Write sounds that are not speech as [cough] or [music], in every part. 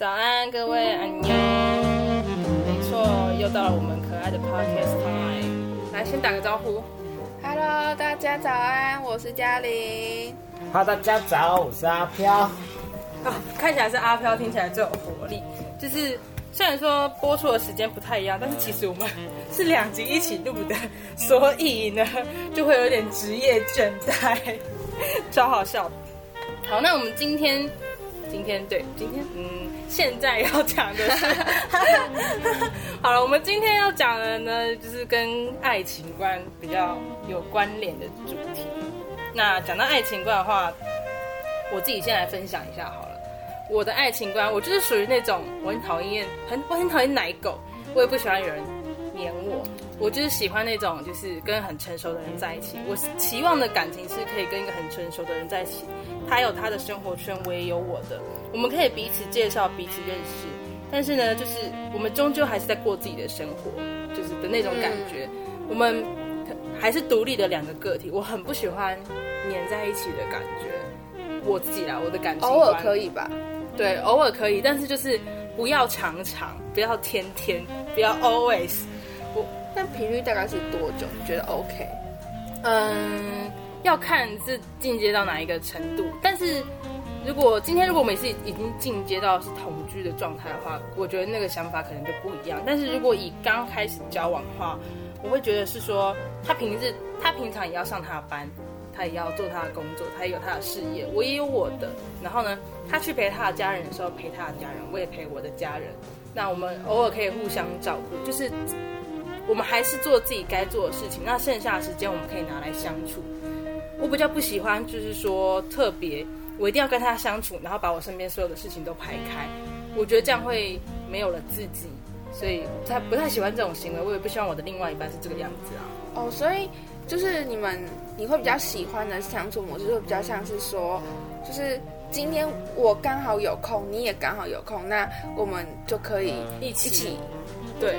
早安，各位安妞。没错，又到了我们可爱的 podcast time。来，先打个招呼。Hello，大家早安，我是嘉玲。Hello，，大家早，我是阿飘。啊，看起来是阿飘，听起来最有活力。就是虽然说播出的时间不太一样，但是其实我们是两集一起录的，所以呢 [laughs] 就会有点职业倦怠，超好笑。好，那我们今天，今天对，今天嗯，现在要讲的是，[laughs] 好了，我们今天要讲的呢，就是跟爱情观比较有关联的主题。那讲到爱情观的话，我自己先来分享一下好了。我的爱情观，我就是属于那种我很讨厌，很我很讨厌奶狗，我也不喜欢有人黏我。我就是喜欢那种，就是跟很成熟的人在一起。我期望的感情是可以跟一个很成熟的人在一起，他有他的生活圈，我也有我的，我们可以彼此介绍、彼此认识。但是呢，就是我们终究还是在过自己的生活，就是的那种感觉。我们还是独立的两个个体，我很不喜欢黏在一起的感觉。我自己啦，我的感情偶尔可以吧？对，偶尔可以，但是就是不要常常，不要天天，不要 always。但频率大概是多久？你觉得 OK？嗯，要看是进阶到哪一个程度。但是如果今天如果我们是已经进阶到是同居的状态的话，我觉得那个想法可能就不一样。但是如果以刚开始交往的话，我会觉得是说，他平日他平常也要上他的班，他也要做他的工作，他也有他的事业，我也有我的。然后呢，他去陪他的家人的时候陪他的家人，我也陪我的家人。那我们偶尔可以互相照顾，就是我们还是做自己该做的事情。那剩下的时间我们可以拿来相处。我比较不喜欢就是说特别我一定要跟他相处，然后把我身边所有的事情都排开。我觉得这样会没有了自己，所以不太不太喜欢这种行为。我也不希望我的另外一半是这个样子啊。哦，所以就是你们你会比较喜欢的相处模式，会比较像是说，就是今天我刚好有空，你也刚好有空，那我们就可以一起一起。对，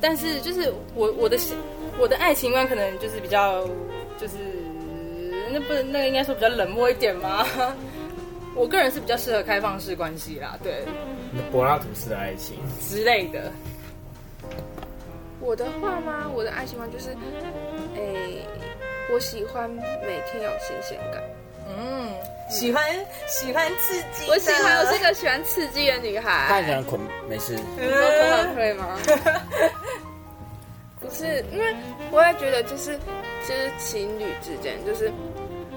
但是就是我我的我的爱情观可能就是比较就是那不能那个应该说比较冷漠一点吗？[laughs] 我个人是比较适合开放式关系啦，对柏拉图式的爱情，之类的。我的话吗？我的爱情观就是，诶，我喜欢每天有新鲜感。嗯，喜欢喜欢刺激，我喜欢，我是个喜欢刺激的女孩。看起来捆没事。你说可以吗？[laughs] 不是，因为我也觉得就是就是情侣之间，就是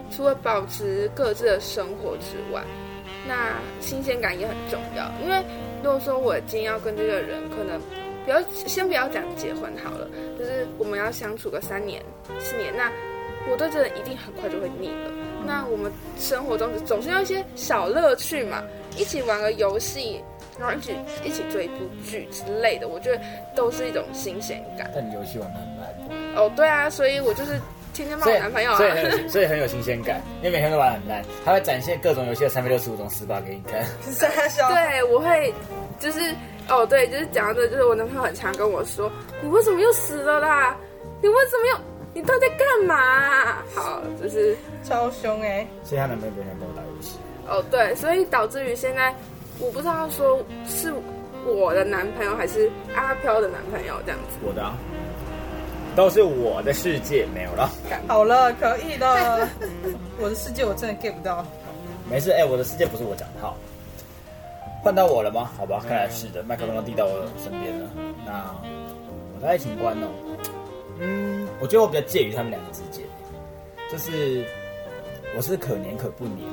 除了保持各自的生活之外，那新鲜感也很重要。因为如果说我今天要跟这个人，可能不要先不要讲结婚好了，就是我们要相处个三年四年，那我对这人一定很快就会腻了。那我们生活中总是要一些小乐趣嘛，一起玩个游戏。然后一起一起追一部剧之类的，我觉得都是一种新鲜感。但你游戏玩的很烂。哦，对啊，所以我就是天天骂我男朋友啊。所以很有所以很有新鲜感，因为每天都玩很烂，他会展现各种游戏的三百六十五种死法给你看。[laughs] [laughs] 对，我会就是哦，对，就是讲到这，就是我男朋友很常跟我说：“你为什么又死了啦？你为什么又？你到底在干嘛？”好，就是超凶哎、所以她男朋友每天跟我打游戏。哦，对，所以导致于现在我不知道说是我的男朋友还是阿飘的男朋友这样子。我的、啊，都是我的世界，没有了。好了，可以的。[laughs] 我的世界我真的 get 不到。没事，哎、我的世界不是我讲的，好。换到我了吗？好吧，看来是的，麦克风都递到我身边了。那我的爱情观哦，嗯，我觉得我比较介于他们两个之间，就是我是可黏可不黏，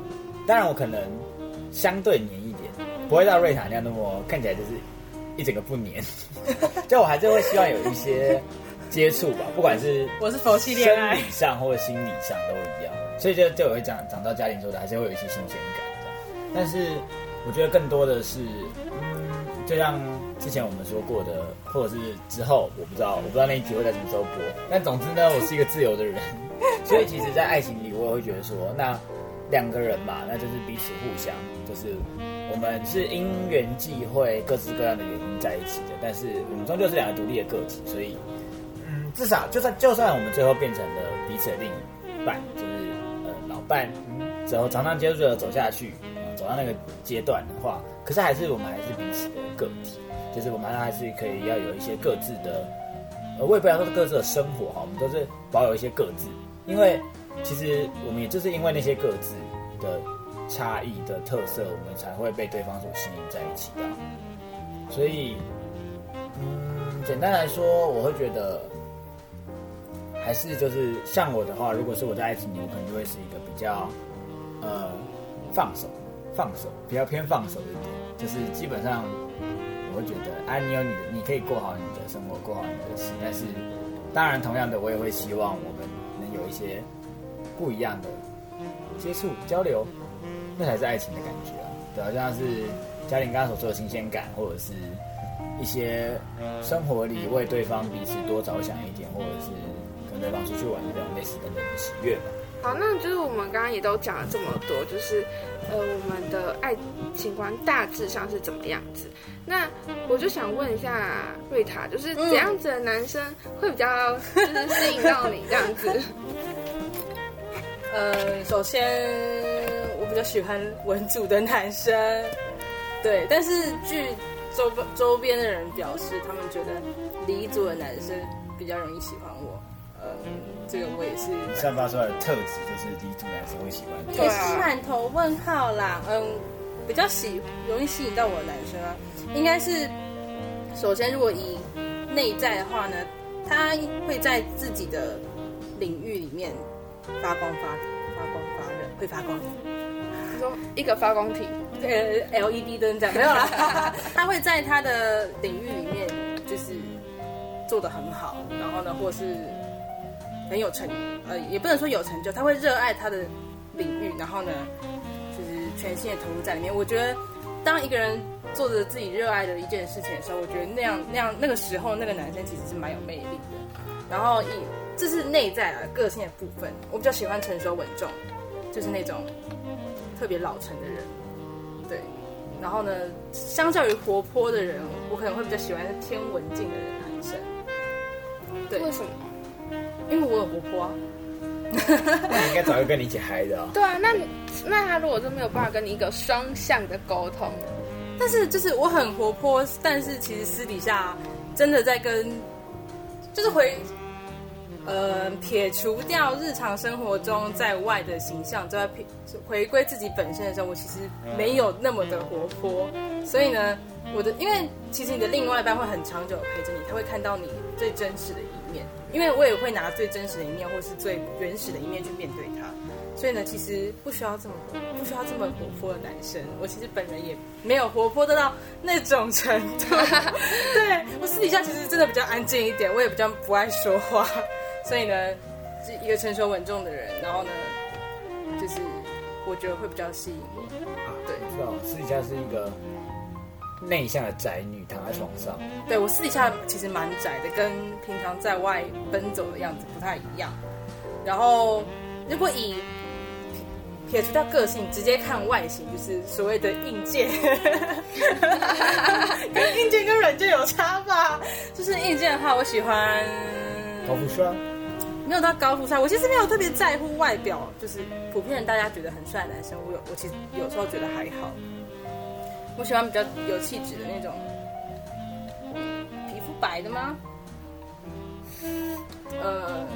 当然我可能相对黏一点，不会到瑞塔那样那么看起来就是一整个不黏，[laughs] 就我还是会希望有一些接触吧，不管是我是佛系恋爱。生理上或者心理上都一样，所以就就我会讲讲到家庭说的，还是会有一些新鲜感这样。但是我觉得更多的是，嗯，就像之前我们说过的，或者是之后我不知道，我不知道那一集会在什么时候播。但总之呢，我是一个自由的人，所以其实，在爱情里，我也会觉得说，那两个人嘛，那就是彼此互相，就是我们是因缘际会、各式各样的原因在一起的，但是我们终究是两个独立的个体，所以，嗯，至少就算就算我们最后变成了彼此的另一半，就是呃老伴，嗯，之后常常接触的走下去，走到那个阶段的话，可是还是我们还是彼此的个体，就是我们还是可以要有一些各自的，呃，我也不要说各自的生活哈，我们都是保有一些各自，因为其实我们也就是因为那些各自的差异的特色，我们才会被对方所吸引在一起的。所以，嗯，简单来说，我会觉得。还是就是像我的话，如果是我在爱情里，我可能就会是一个比较呃放手、放手，比较偏放手一点。就是基本上我觉得，哎，你有你的，你可以过好你的生活，过好你的事。但是当然，同样的，我也会希望我们能有一些不一样的接触交流，那才是爱情的感觉啊。对，好像是嘉玲刚刚所说的新鲜感，或者是一些生活里为对方彼此多着想一点，或者是。跟对方出去玩这种类似的喜悦吧。好，那就是我们刚刚也都讲了这么多，就是呃，我们的爱情观大致上是怎么样子？那我就想问一下瑞塔，就是怎样子的男生会比较 [laughs] 就是吸引到你这样子？呃，首先我比较喜欢文组的男生，对，但是据周周边的人表示，他们觉得理组的男生比较容易喜欢我。嗯，这个我也是散发出来的特质，就是第一组男生会喜欢。也是满头问号啦。嗯，比较喜容易吸引到我的男生啊，应该是首先如果以内在的话呢，他会在自己的领域里面发光发发光发热，会发光。你说一个发光体，呃，LED 灯这样没有啦。[laughs] 他会在他的领域里面就是做的很好，然后呢，或是。很有成，呃，也不能说有成就，他会热爱他的领域，然后呢，就是全心的投入在里面。我觉得，当一个人做着自己热爱的一件事情的时候，我觉得那样那样那个时候，那个男生其实是蛮有魅力的。然后以这是内在的个性的部分，我比较喜欢成熟稳重，就是那种特别老成的人，对。然后呢，相较于活泼的人，我可能会比较喜欢天文静的男生。对，为什么？因为我很活泼，那你应该早就跟你一起嗨的。[laughs] 对啊，那那他如果是没有办法跟你一个双向的沟通，但是就是我很活泼，但是其实私底下真的在跟，就是回，呃，撇除掉日常生活中在外的形象，在撇回归自己本身的时候，我其实没有那么的活泼。所以呢，我的因为其实你的另外一半会很长久陪着你，他会看到你最真实的一面。因为我也会拿最真实的一面，或是最原始的一面去面对他，所以呢，其实不需要这么不需要这么活泼的男生。我其实本人也没有活泼的到那种程度，[laughs] 对我私底下其实真的比较安静一点，我也比较不爱说话。所以呢，是一个成熟稳重的人，然后呢，就是我觉得会比较吸引我。对，知道私底下是一个。内向的宅女躺在床上，对我私底下其实蛮宅的，跟平常在外奔走的样子不太一样。然后，如果以撇除掉个性，直接看外形，就是所谓的硬件，[laughs] 跟硬件跟软件有差吧？就是硬件的话，我喜欢高富帅，没有到高富帅，我其实没有特别在乎外表，就是普遍人大家觉得很帅的男生，我有我其实有时候觉得还好。我喜欢比较有气质的那种，皮肤白的吗？呃，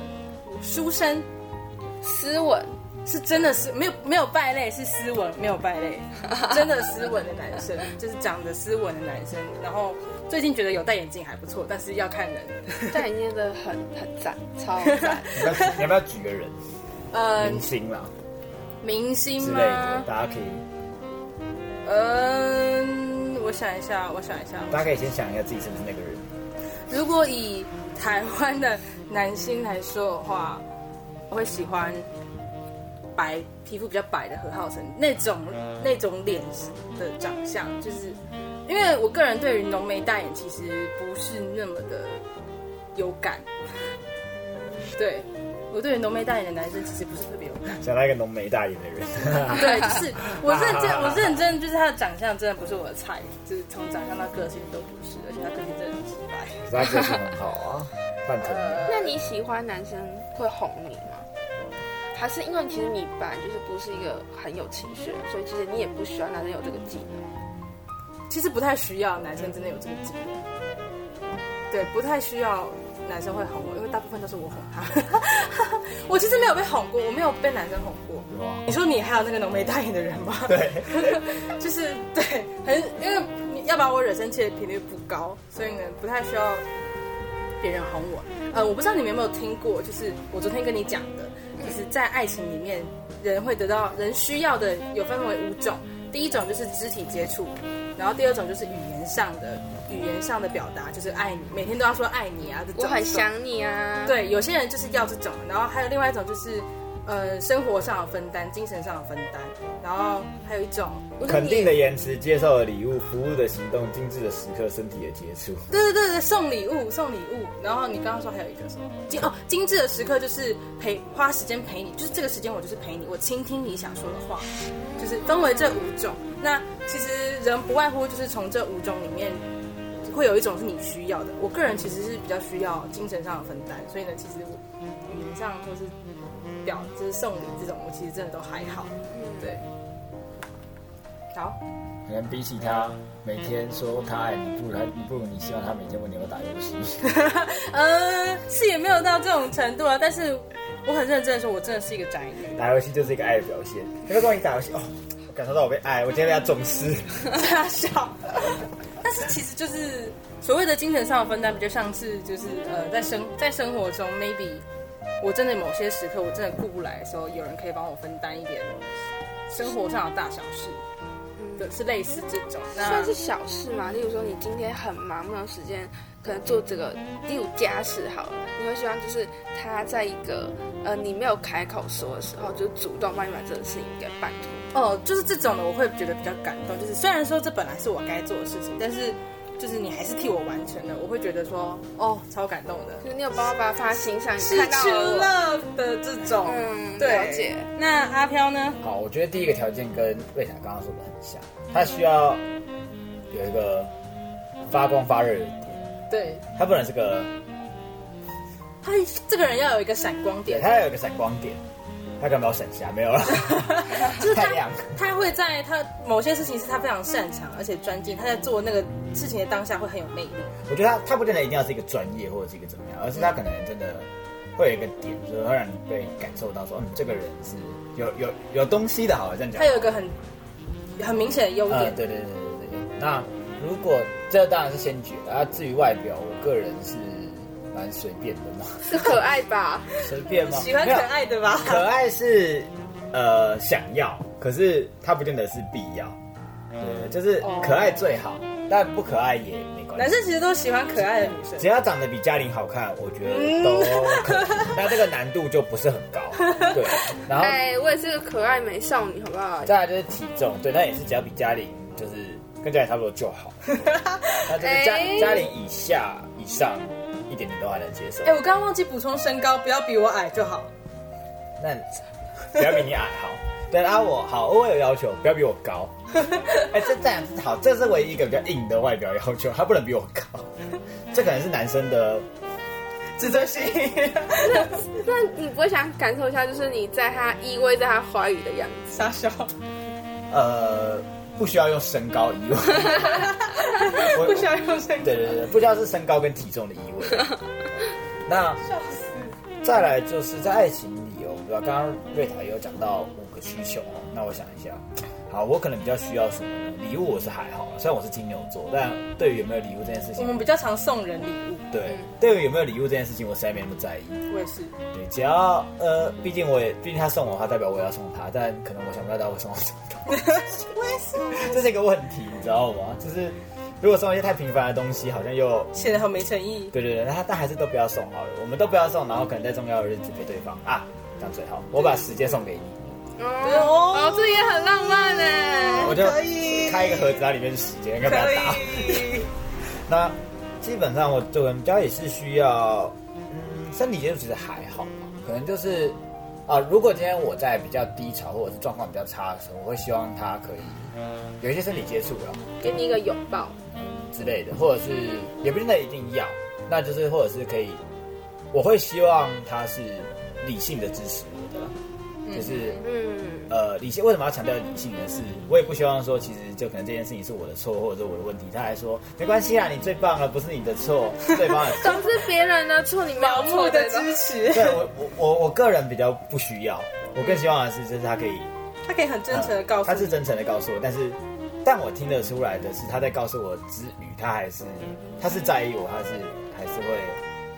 书生，斯文，是真的是没有没有败类，是斯文，没有败类，[laughs] 真的斯文的男生，就是长得斯文的男生。然后最近觉得有戴眼镜还不错，但是要看人，[laughs] 戴眼镜的很很赞，超 [laughs] 赞。你要不要举个人？呃，明星啦，明星之类的，大家可以。嗯，我想一下，我想一下。大家可以先想一下自己是不是那个人。如果以台湾的男星来说的话，我会喜欢白皮肤比较白的何浩晨那种那种脸的长相，就是因为我个人对于浓眉大眼其实不是那么的有感，对。我对浓眉大眼的男生其实不是特别有感，想到一个浓眉大眼的人，[laughs] 对，就是我认真，我认真，就是他的长相真的不是我的菜，就是从长相到个性都不是，而且他个性真的很直白，他个性很好啊，范特。那你喜欢男生会哄你吗？还是因为其实你本来就是不是一个很有情绪的人，所以其实你也不需要男生有这个技能。其实不太需要男生真的有这个技能，对，不太需要男生会哄我，因为大部分都是我哄他。[laughs] 我其实没有被哄过，我没有被男生哄过。有啊，你说你还有那个浓眉大眼的人吗？对，[laughs] 就是对，很因为你要把我惹生气的频率不高，所以呢不太需要别人哄我。呃，我不知道你们有没有听过，就是我昨天跟你讲的，就是在爱情里面，人会得到人需要的有分为五种，第一种就是肢体接触，然后第二种就是语言上的语言上的表达，就是爱你，每天都要说爱你啊这种。我很想你啊。，对，有些人就是要这种，然后还有另外一种就是，呃，生活上的分担，精神上的分担，然后还有一种，肯定的言辞，接受的礼物，服务的行动，精致的时刻，身体的接触。对对对对，送礼物送礼物，然后你刚刚说还有一个什么 [laughs] 精哦，精致的时刻就是陪花时间陪你，就是这个时间我就是陪你，我倾听你想说的话，就是分为这五种。那其实人不外乎就是从这五种里面。会有一种是你需要的，我个人其实是比较需要精神上的分担，所以呢，其实我语言上或是表就是送礼这种，我其实真的都还好。对，好，可能比起他每天说他爱你，不如他不如你希望他每天问你有没有打游戏。[laughs] 呃，是也没有到这种程度啊，但是我很认真的说，我真的是一个宅女。打游戏就是一个爱的表现。他说跟你打游戏哦，我感受到我被爱，我今天被他重视。[laughs] 傻笑。但是其实就是所谓的精神上的分担，比较像是就是呃，在生在生活中，maybe 我真的某些时刻我真的顾不来的时候，有人可以帮我分担一点生活上的大小事，对，是类似这种。那算是小事嘛。例如说，你今天很忙，没有时间，可能做这个，例如家事好了，你会希望就是他在一个呃你没有开口说的时候，就主动帮你把这个事情给办妥。哦，就是这种的，我会觉得比较感动。就是虽然说这本来是我该做的事情，但是就是你还是替我完成了，我会觉得说，哦，超感动的。就是你有帮我把它放在心上，你是看到 true love 的这种，嗯对，了解。那阿飘呢？好，我觉得第一个条件跟魏翔刚刚说的很像，他需要有一个发光发热的点，对他不能是个，他这个人要有一个闪光对，点，他要有一个闪光点，他干嘛要闪瞎？没有了，[laughs] 就是他太亮。他会在他某些事情是他非常擅长而且专精，他在做那个事情的当下会很有魅力。我觉得他他不见得一定要是一个专业或者是一个怎么样，而是他可能真的会有一个点，就是会让你被感受到说，嗯，这个人是有有有东西的，好了，这样讲他。有一个很很明显的优呃，点，对对对对对。那如果这当然是先决的，啊，至于外表，我个人是蛮随便的嘛，是可爱吧？随便吗？喜欢可爱的吧？可爱是呃想要，可是它不见得是必要。对，就是可爱最好，但不可爱也没关系。男生其实都喜欢可爱的女生只。要长得比嘉玲好看，我觉得都可以。[laughs] 那这个难度就不是很高，对。然后哎，我也是个可爱美少女，好不好？再来就是体重，对，那也是只要比嘉玲就是跟嘉玲差不多就好。[laughs] 那就是嘉哎嘉玲以下以上一点点都还能接受哎、。我刚刚忘记补充身高，不要比我矮就好。那不要比你矮好。[laughs] 对，啊我好，我有要求，不要比我高。[laughs] 哎、这这样子好，这是唯一一个比较硬的外表要求，他不能比我高。[laughs] 这可能是男生的自尊心。那，那你不会想感受一下，就是你在他依偎在他怀里的样子？傻笑，呃，不需要用身高疑问，[laughs] 不需要用身高。对对对，不需要是身高跟体重的疑问。[laughs] 那。再来就是在爱情里哦，对吧？刚刚瑞塔也有讲到五个需求哦，那我想一下，好，我可能比较需要什么呢？礼物我是还好啦，虽然我是金牛座，但对于有没有礼物这件事情，我们比较常送人礼物，对对于有没有礼物这件事情，我实在没那么在意。我也是。对，只要呃，毕竟我也，毕竟他送我的话，代表我也要送他，但可能我想不到他会送我什么东西，[laughs] 我也是，这是一个问题，你知道吗？就是如果送一些太平凡的东西，好像又 [laughs] 显得很没诚意。对对对，那他但还是都不要送好了，我们都不要送，然后可能在重要的日子陪对方啊，这样最好。我把时间送给你，哦，哦，这也很浪漫呢。我就可以。开一个盒子，然后里面是时间，跟大可家打。[laughs] 那基本上我对我们家也是需要，嗯，身体接触其实还好吧，可能就是啊、如果今天我在比较低潮或者是状况比较差的时候，我会希望他可以有一些身体接触啊给你一个拥抱，之类的，或者是也不见得一定要，那就是或者是可以，我会希望他是理性的支持我的啦，就是嗯，呃，理性为什么要强调理性的是，我也不希望说，其实就可能这件事情是我的错，或者是我的问题。他还说没关系啊，你最棒了，不是你的错，[laughs] 是对方的错。都是别人的错，你盲目的支持，对我我我我个人比较不需要，我更希望的是，就是他可以他可以很真诚的告诉你，他是真诚的告诉我，但是但我听得出来的是，他在告诉我之余，他还是他是在意我，他是还是会，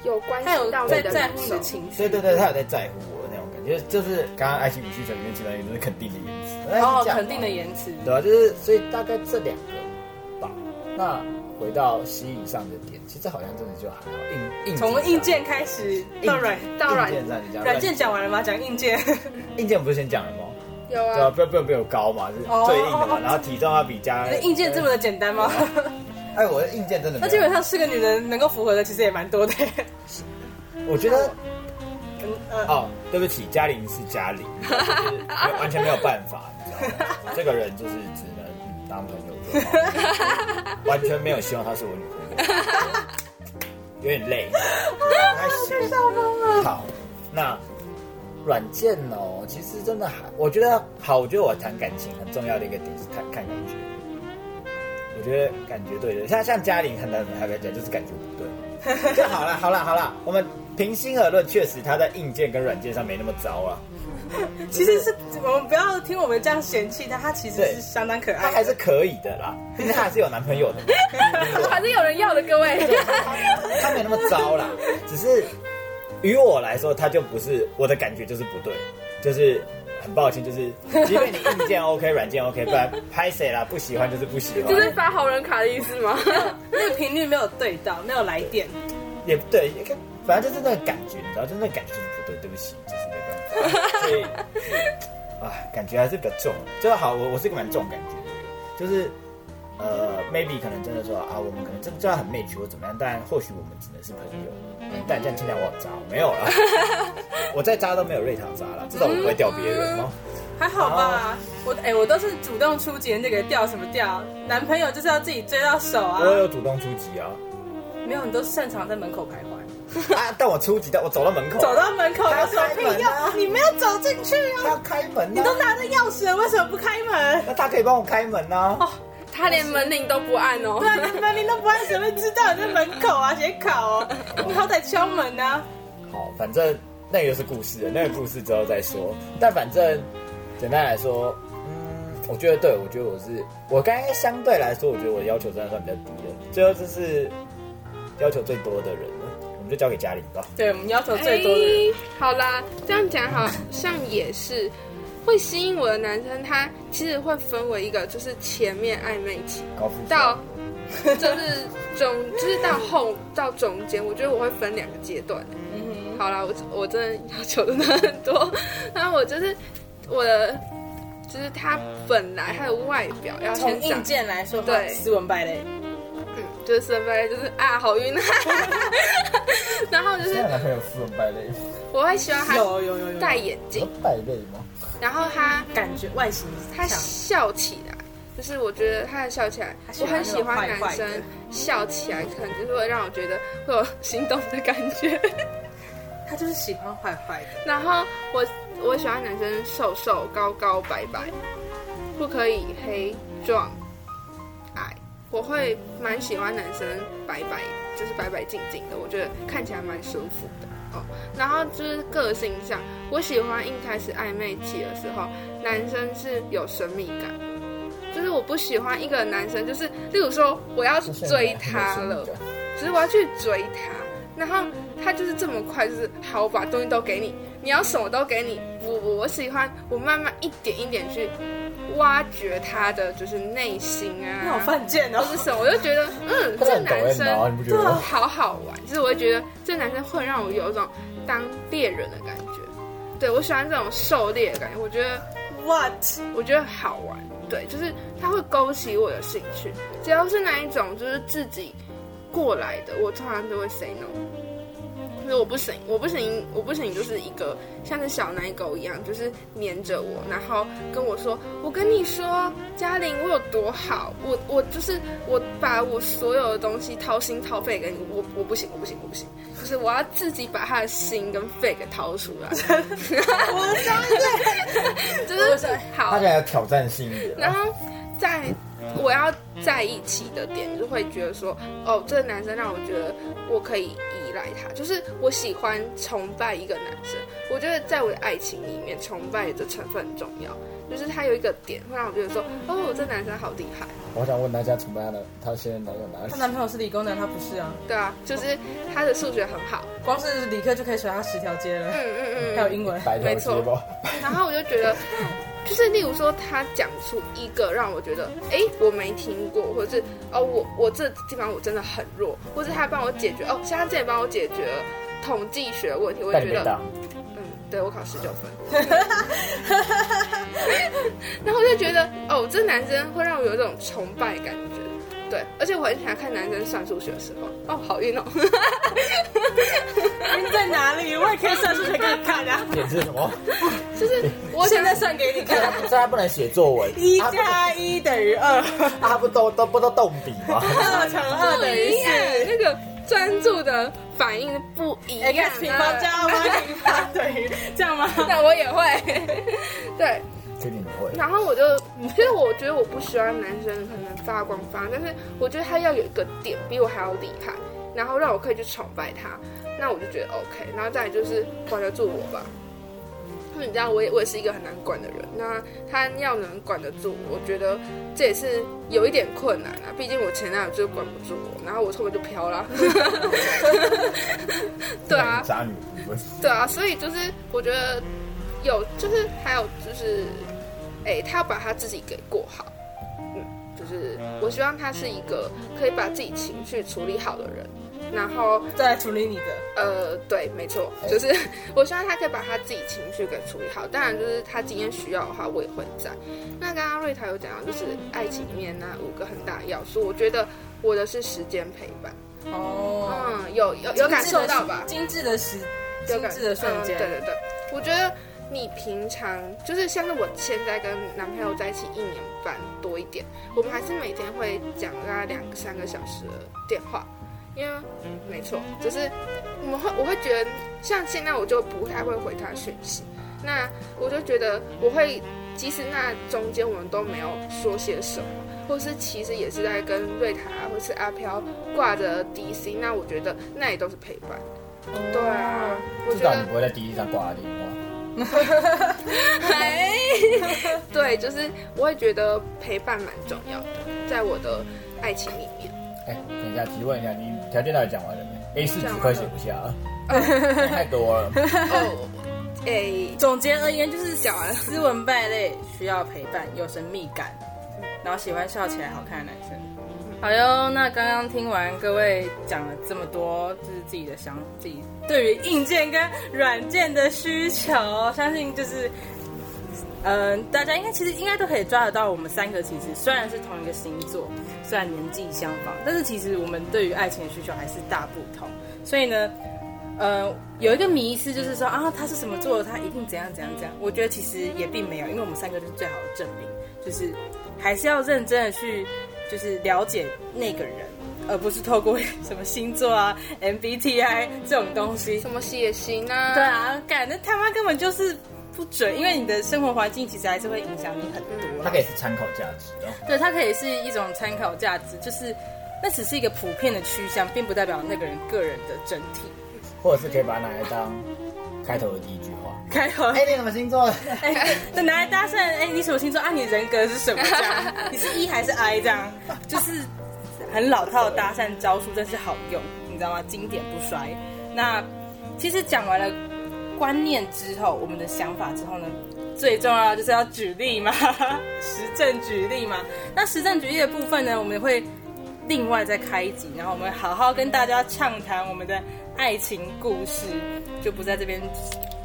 有关他有系到你的在在乎你的。情绪，对对对，他有在在乎我的那种感觉，就是刚刚爱情语需求里面其中一个就是肯定的言辞，哦，肯定的言辞，对啊、就是所以大概这两个吧。那回到吸引上的点，其实好像真的就还好，硬硬从硬件开始到软到软件上你讲软件讲完了吗？讲硬件，[laughs] 硬件不是先讲了吗？有对啊，啊，不要不有高嘛，是哦最硬的嘛，[laughs] 然后体重要比加你的硬件这么的简单吗？[laughs] 哎，我的硬件真的那基本上是个女人能够符合的，其实也蛮多的。我觉得哦，对不起，嘉玲是嘉玲，就是完全没有办法，你知道吗？[laughs] 这个人就是只能嗯当朋友就好，完全没有希望她是我女朋友，有点累，太行。好，那软件哦，其实真的还，我觉得好，我觉得我谈感情很重要的一个点是看看感觉。我觉得感觉对的，像像嘉玲很难还来讲，就是感觉不对。[laughs] 就好了，好了，好了，我们平心而论，确实他在硬件跟软件上没那么糟啊。[laughs] 其实是我们不要听我们这样嫌弃他，他其实是相当可他爱他。还是可以的啦，毕竟他还是有男朋友的，[laughs] 还是有人要的，各位。[laughs] 他没那么糟啦。只是于我来说，他就不是我的感觉就是不对，就是很抱歉，就是即便你硬件 OK，软件 OK，不然拍谁啦，不喜欢就是不喜欢就，是发好人卡的意思吗？那个频率没有对到，没有来电。也对，也跟反正就是那个感觉，你知道，就是那个感觉就是不对，对不起，就是没办法，所以啊，感觉还是比较重。就是好，我我是一个蛮重感觉的人，就是呃，maybe 可能真的说啊，我们可能真的很 match 或怎么样，但或许我们只能是朋友。但这样听起来我好渣，没有啦，[laughs] 我再渣都没有瑞塔渣了，至少我不会钓别人哦。还好吧，我哎、我都是主动出击，那个钓什么钓？男朋友就是要自己追到手啊我。有主动出击啊，没有，你都擅长在门口徘徊，啊，但我初级的我走到门口，走到门口他要有什么屁开门啊用？你没有走进去啊他要啊！开门、啊，你都拿着钥匙了，为什么不开门？那他可以帮我开门啊。他连门铃都不按哦对。啊，你门铃都不按，谁会知道你在门口啊？写考哦，你好歹敲门啊！好，反正那个是故事了，那个故事之后再说。但反正简单来说，嗯，我觉得对，我觉得我是我刚才相对来说，我觉得我的要求真的算比较低的，最后就是要求最多的人们就交给家里吧。对我们要求最多的好啦，这样讲好像也是会吸引我的男生，他其实会分为一个就是前面暧昧期高到就是中，[laughs] 就是到后到中间，我觉得我会分两个阶段。嗯哼。好啦，我我真的要求真的很多，然后我就是我的就是他本来他的外表要从硬件来说，对。斯文败类，嗯，就是身份就是啊，好晕啊。[laughs] 然后就是现在男朋友斯文败类吗？我会希望他有有有有戴眼镜，败类吗？然后他感觉外形他像笑起来，就是我觉得他的笑起来他，喜我欢很喜欢男生笑起来，可能就是会让我觉得会有心动的感觉。[laughs] 他就是喜欢坏坏的。然后我我喜欢男生瘦瘦高高白白，不可以黑壮矮。我会蛮喜欢男生白白，就是白白净净的，我觉得看起来蛮舒服的哦。然后就是个性上，我喜欢一开始暧昧期的时候，男生是有神秘感。就是我不喜欢一个男生，就是例如说我要追他了，只是我要去追他，然后他就是这么快，就是好，我把东西都给你，你要什么都给你。不不，我喜欢我慢慢一点一点去挖掘他的就是内心啊，那好犯贱哦或！是什么，我就觉得嗯，[laughs] 这男生啊，你不觉得吗？好好玩，就是我会觉得这男生会让我有一种当猎人的感觉。对我喜欢这种狩猎的感觉，我觉得 What？我觉得好玩，对，就是他会勾起我的兴趣。只要是哪一种就是自己过来的，我通常都会 say no。就是我不行，我不行，我不行，就是一个像是小奶狗一样，就是黏着我，然后跟我说：“我跟你说，嘉玲，我有多好，我我就是我把我所有的东西掏心掏肺给你，我我不行，我不行，我不行，就是我要自己把他的心跟肺给掏出来。”我相信，[laughs] 就是好他，感有挑战性一点。然后在我要在一起的点，就会觉得说，哦，这个男生让我觉得我可以依赖他，就是我喜欢崇拜一个男生。我觉得在我的爱情里面，崇拜的成分很重要，就是他有一个点会让我觉得说，哦，这男生好厉害，我想问大家，崇拜的他现在男友哪里她？男朋友是理工男，他不是啊，对啊，就是他的数学很好，光是理科就可以甩他十条街了，嗯嗯嗯，还有英文。没错。然后我就觉得，[laughs] 就是例如说，他讲出一个让我觉得，哎，我没听过，或者是哦，我我这地方我真的很弱，或者他帮我解决，哦，像他之前帮我解决统计学问题，我也觉得，嗯，对我考十九分，[laughs] 然后我就觉得，哦，这男生会让我有一种崇拜感觉。对，而且我很喜欢看男生算数学的时候，哦，好晕哦。[laughs] 晕在哪里？我也可以算数学给你看啊！点是什么？就是我现在算给你看，所以他不能写作文。一加一等于二，他不都都不都动笔吗？[laughs] 二乘二等于，四。那个专注的反应不一样、啊。平方加 y 平方等于这样吗？那我也会，对。确定你会？然后我就，其实我觉得我不喜欢男生可能发光发，但是我觉得他要有一个点比我还要厉害，然后让我可以去崇拜他，那我就觉得 OK。然后再来就是管得住我吧。因为你知道，我也我也是一个很难管的人，那他要能管得住我，我觉得这也是有一点困难啊。毕竟我前男友就是管不住我，然后我后面就飘了。[laughs] [laughs] 对啊，渣女。对啊，所以就是我觉得有，就是还有就是，哎、他要把他自己给过好，嗯，就是我希望他是一个可以把自己情绪处理好的人，然后再来处理你的。呃，对，没错，就是 [laughs] 我希望他可以把他自己情绪给处理好。当然，就是他今天需要的话，我也会在。那刚刚瑞塔有讲到，就是爱情里面那五个很大的要素，我觉得我的是时间陪伴，哦，嗯，有有有感受到吧？精致的时，有感精致的瞬间。嗯对对对，我觉得你平常就是像是我现在跟男朋友在一起一年半多一点，我们还是每天会讲大概两三个小时的电话，因为没错，就是我们会我会觉得像现在我就不太会回他讯息，那我就觉得我会。即使那中间我们都没有说些什么，或是其实也是在跟瑞塔或是阿飘挂着 DC，那我觉得那也都是陪伴。对啊，我觉得至少你不会在第一上挂他电话。哎，[laughs] 对，就是我会觉得陪伴蛮重要的，在我的爱情里面。哎，等一下，提问一下，你条件到底讲完了没？A 四纸快写不下了，[laughs] 太多了。哦，哎，总结而言，就是讲完了斯文败类，需要陪伴，有神秘感，然后喜欢笑起来好看的男生。好哟，那刚刚听完各位讲了这么多，就是自己的想自己对于硬件跟软件的需求，相信就是，嗯、大家应该其实应该都可以抓得到，我们三个其实虽然是同一个星座，虽然年纪相仿，但是其实我们对于爱情的需求还是大不同。所以呢，呃，有一个迷思就是说啊，他是什么座，他一定怎样怎样怎样。我觉得其实也并没有，因为我们三个就是最好的证明，就是还是要认真的去就是了解那个人，而不是透过什么星座啊、[laughs] MBTI 这种东西。什么血型啊？对，啊，感觉他妈根本就是不准，因为你的生活环境其实还是会影响你很多。它可以是参考价值哦。对，它可以是一种参考价值，就是那只是一个普遍的趋向，并不代表那个人个人的整体。或者是可以把它拿来当开头的第一句话。开头，哎，你什么星座？哎，那拿来搭讪，哎，你什么星座啊？你人格是什么？这样，[laughs] 你是 E 还是 I？这样，就是很老套的搭讪招数，真是好用，你知道吗？经典不衰。那其实讲完了观念之后，我们的想法之后呢，最重要就是要举例嘛，实证举例嘛。那实证举例的部分呢，我们会另外再开一集，然后我们好好跟大家畅谈我们的爱情故事，就不在这边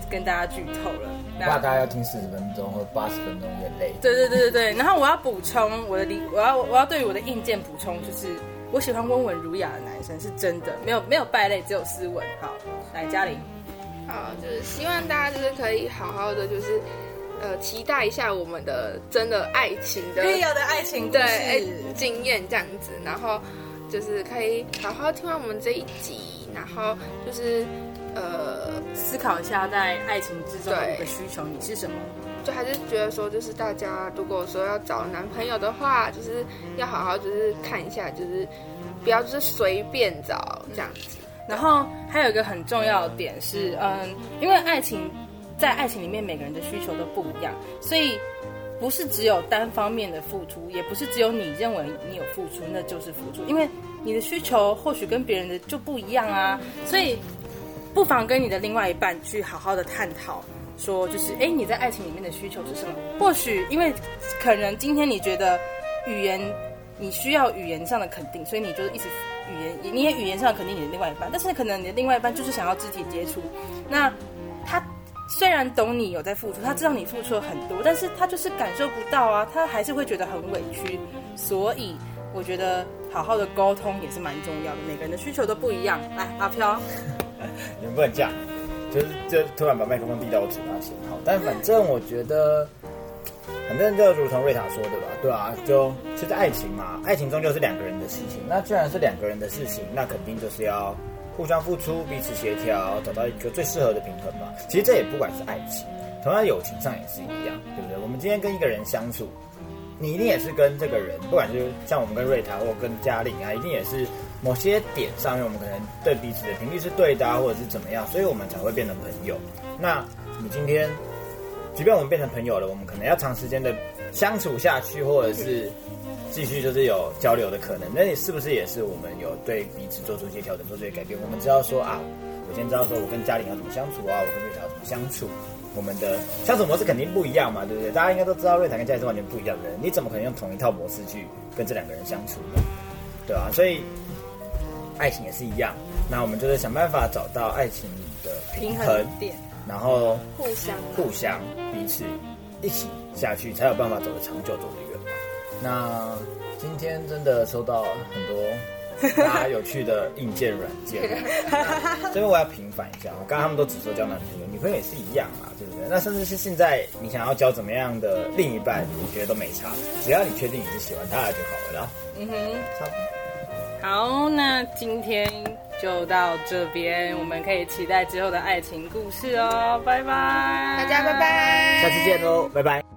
跟大家剧透了。那大家要听四十分钟或八十分钟，有点累。对对对对对，[laughs] 然后我要补充我的理，我要我要对于我的硬件补充，就是我喜欢温文儒雅的男生，是真的，没有没有败类，只有斯文。好，来嘉玲，好，就是希望大家就是可以好好的就是。呃，期待一下我们的真的爱情的必有的爱情故对哎。经验这样子，然后就是可以好好听完我们这一集，然后就是呃，思考一下，在爱情之中的需求，你是什么？就还是觉得说，就是大家如果说要找男朋友的话，就是要好好就是看一下，就是不要就是随便找这样子。然后还有一个很重要的点是，嗯，因为爱情在爱情里面每个人的需求都不一样，所以不是只有单方面的付出，也不是只有你认为你有付出那就是付出，因为你的需求或许跟别人的就不一样啊，所以不妨跟你的另外一半去好好的探讨。说就是，哎，你在爱情里面的需求是什么？或许因为可能今天你觉得语言你需要语言上的肯定，所以你就一直语言，你也语言上肯定你的另外一半，但是可能你的另外一半就是想要肢体接触，那他虽然懂你有在付出，他知道你付出了很多，但是他就是感受不到啊，他还是会觉得很委屈，所以我觉得好好的沟通也是蛮重要的，每个人的需求都不一样。来，阿飘，你们不能这样，就是就突然把麦克风递到我嘴巴前。好，但反正我觉得，反正就如同瑞塔说的吧，对啊，就其实爱情嘛，爱情终究是两个人的事情。那既然是两个人的事情，那肯定就是要互相付出，彼此协调，找到一个最适合的平衡嘛。其实这也不管是爱情，同样友情上也是一样，对不对？我们今天跟一个人相处。你一定也是跟这个人，不管是像我们跟瑞塔或跟嘉玲啊，一定也是某些点上面，我们可能对彼此的频率是对的、啊，或者是怎么样，所以我们才会变成朋友。那你今天，即便我们变成朋友了，我们可能要长时间的相处下去，或者是继续就是有交流的可能。那你是不是也是我们有对彼此做出一些调整，做出一些改变？我们知道说啊，我今天知道说我跟嘉玲要怎么相处啊，我跟瑞塔要怎么相处。我们的相处模式肯定不一样嘛，对不对？大家应该都知道，瑞塔跟嘉玲是完全不一样的人，你怎么可能用同一套模式去跟这两个人相处呢？对啊、所以爱情也是一样，那我们就是想办法找到爱情里的平衡，衡点。然后互相互相彼此一起下去，才有办法走得长久，走得远嘛。那今天真的收到很多大家有趣的硬件、软件，[laughs] 这边我要平反一下，我刚刚他们都只说交男朋友，女朋友也是一样嘛，对不对？那甚至是现在你想要交怎么样的另一半，我觉得都没差，只要你确定你是喜欢他的就好了啦。嗯哼。差不多。好，那今天就到这边，我们可以期待之后的爱情故事哦，拜拜，大家拜拜，下次见喽，拜拜。